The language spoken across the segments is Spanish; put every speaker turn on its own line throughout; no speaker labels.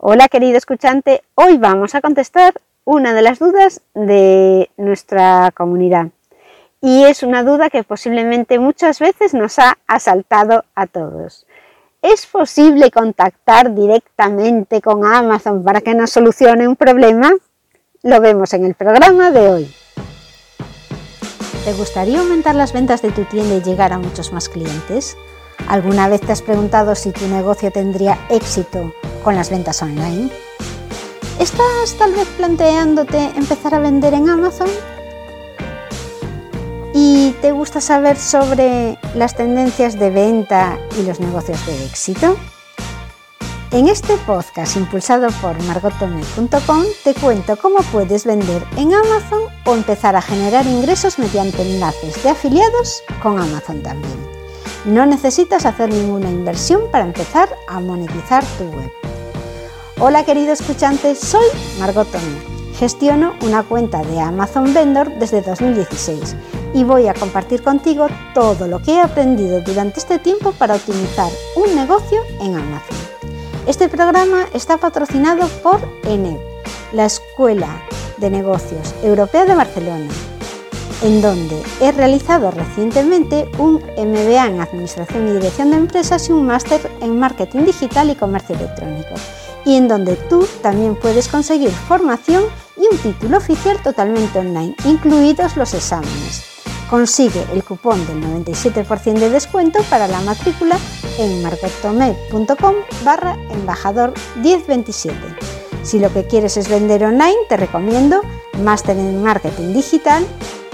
Hola querido escuchante, hoy vamos a contestar una de las dudas de nuestra comunidad y es una duda que posiblemente muchas veces nos ha asaltado a todos. ¿Es posible contactar directamente con Amazon para que nos solucione un problema? Lo vemos en el programa de hoy.
¿Te gustaría aumentar las ventas de tu tienda y llegar a muchos más clientes? ¿Alguna vez te has preguntado si tu negocio tendría éxito con las ventas online? ¿Estás tal vez planteándote empezar a vender en Amazon? ¿Y te gusta saber sobre las tendencias de venta y los negocios de éxito? En este podcast impulsado por margotome.com te cuento cómo puedes vender en Amazon o empezar a generar ingresos mediante enlaces de afiliados con Amazon también. No necesitas hacer ninguna inversión para empezar a monetizar tu web. Hola querido escuchante, soy Margot Gestiono una cuenta de Amazon Vendor desde 2016 y voy a compartir contigo todo lo que he aprendido durante este tiempo para optimizar un negocio en Amazon. Este programa está patrocinado por ENEP, la Escuela de Negocios Europea de Barcelona, en donde he realizado recientemente un MBA en Administración y Dirección de Empresas y un máster en Marketing Digital y Comercio Electrónico y en donde tú también puedes conseguir formación y un título oficial totalmente online, incluidos los exámenes. Consigue el cupón del 97% de descuento para la matrícula en marketome.com barra embajador 1027. Si lo que quieres es vender online, te recomiendo Máster en Marketing Digital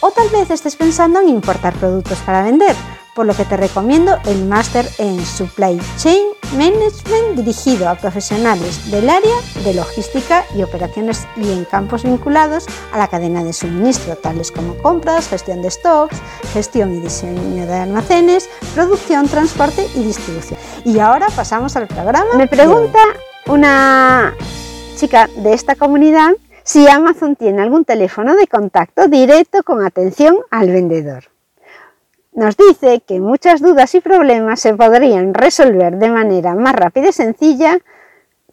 O tal vez estés pensando en importar productos para vender, por lo que te recomiendo el máster en Supply Chain Management dirigido a profesionales del área de logística y operaciones y en campos vinculados a la cadena de suministro, tales como compras, gestión de stocks, gestión y diseño de almacenes, producción, transporte y distribución. Y ahora pasamos al programa.
Me pregunta una chica de esta comunidad si Amazon tiene algún teléfono de contacto directo con atención al vendedor. Nos dice que muchas dudas y problemas se podrían resolver de manera más rápida y sencilla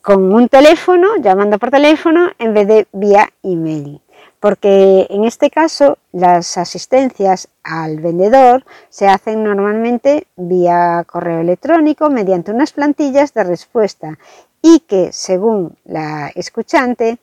con un teléfono, llamando por teléfono, en vez de vía email. Porque en este caso las asistencias al vendedor se hacen normalmente vía correo electrónico mediante unas plantillas de respuesta y que según la escuchante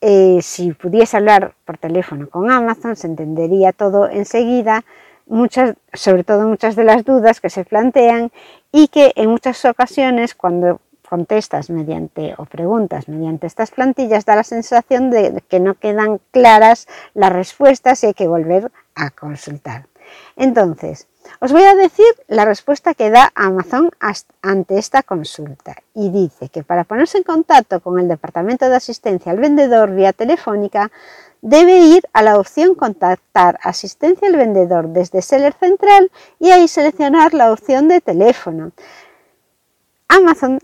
eh, si pudiese hablar por teléfono con Amazon, se entendería todo enseguida, muchas, sobre todo muchas de las dudas que se plantean y que en muchas ocasiones cuando contestas mediante o preguntas mediante estas plantillas da la sensación de que no quedan claras las respuestas y hay que volver a consultar. Entonces, os voy a decir la respuesta que da Amazon ante esta consulta y dice que para ponerse en contacto con el departamento de asistencia al vendedor vía telefónica debe ir a la opción contactar asistencia al vendedor desde Seller Central y ahí seleccionar la opción de teléfono. Amazon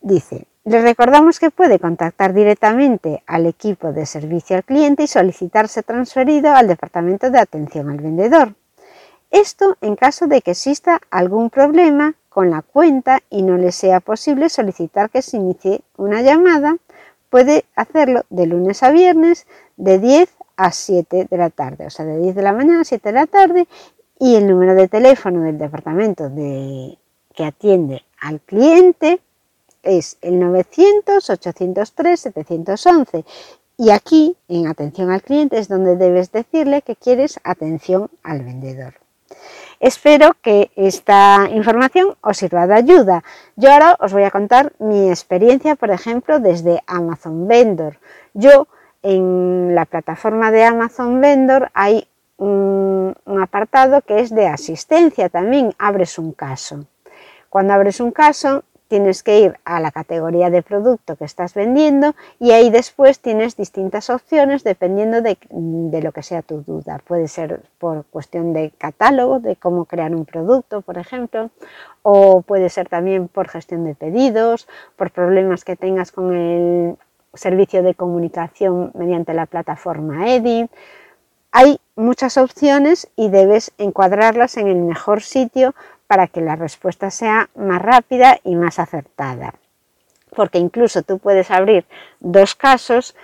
dice, le recordamos que puede contactar directamente al equipo de servicio al cliente y solicitarse transferido al departamento de atención al vendedor. Esto en caso de que exista algún problema con la cuenta y no le sea posible solicitar que se inicie una llamada, puede hacerlo de lunes a viernes de 10 a 7 de la tarde, o sea, de 10 de la mañana a 7 de la tarde y el número de teléfono del departamento de, que atiende al cliente es el 900-803-711 y aquí en atención al cliente es donde debes decirle que quieres atención al vendedor. Espero que esta información os sirva de ayuda. Yo ahora os voy a contar mi experiencia, por ejemplo, desde Amazon Vendor. Yo en la plataforma de Amazon Vendor hay un, apartado que es de asistencia también. Abres un caso. Cuando abres un caso tienes que ir a la categoría de producto que estás vendiendo y ahí después tienes distintas opciones dependiendo de, lo que sea tu duda. Puede ser por cuestión de catálogo, de cómo crear un producto, por ejemplo, o puede ser también por gestión de pedidos, por problemas que tengas con el servicio de comunicación mediante la plataforma Edit. Hay muchas opciones y debes encuadrarlas en el mejor sitio para que la respuesta sea más rápida y más acertada. Porque incluso tú puedes abrir dos casos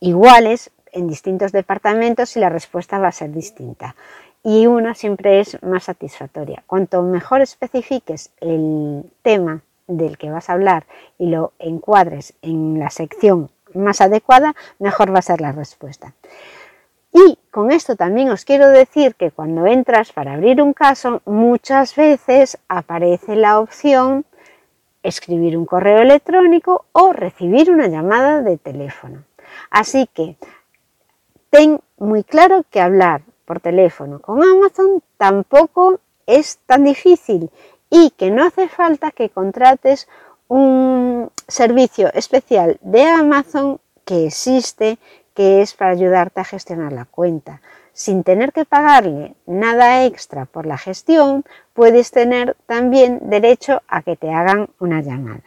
iguales en distintos departamentos y la respuesta va a ser distinta. Y una siempre es más satisfactoria. Cuanto mejor especifiques el tema del que vas a hablar y lo encuadres en la sección más adecuada, mejor va a ser la respuesta. Y con esto también os quiero decir que cuando entras para abrir un caso, muchas veces aparece la opción escribir un correo electrónico o recibir una llamada de teléfono. Así que ten muy claro que hablar por teléfono con Amazon tampoco es tan difícil y que no hace falta que contrates un servicio especial de Amazon que existe que es para ayudarte a gestionar la cuenta. Sin tener que pagarle nada extra por la gestión, puedes tener también derecho a que te hagan una llamada.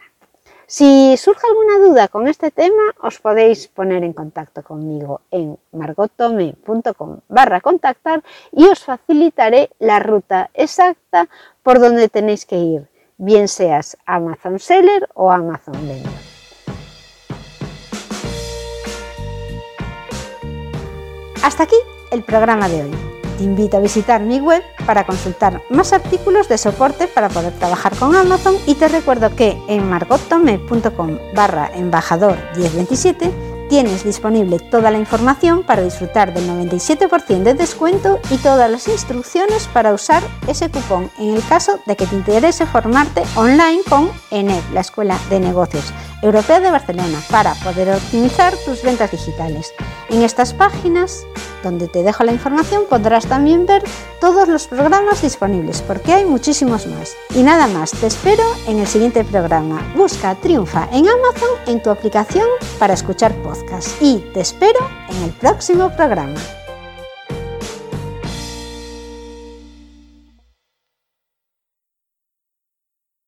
Si surge alguna duda con este tema, os podéis poner en contacto conmigo en margotome.com barra contactar y os facilitaré la ruta exacta por donde tenéis que ir, bien seas Amazon Seller o Amazon Vendor.
Hasta aquí el programa de hoy. Te invito a visitar mi web para consultar más artículos de soporte para poder trabajar con Amazon y te recuerdo que en margotome.com barra embajador 1027 Tienes disponible toda la información para disfrutar del 97% de descuento y todas las instrucciones para usar ese cupón en el caso de que te interese formarte online con ENEP, la Escuela de Negocios Europea de Barcelona, para poder optimizar tus ventas digitales. En estas páginas, donde te dejo la información, podrás también ver todos los programas disponibles, porque hay muchísimos más. Y nada más, te espero en el siguiente programa. Busca Triunfa en Amazon en tu aplicación para escuchar podcasts y te espero en el próximo programa.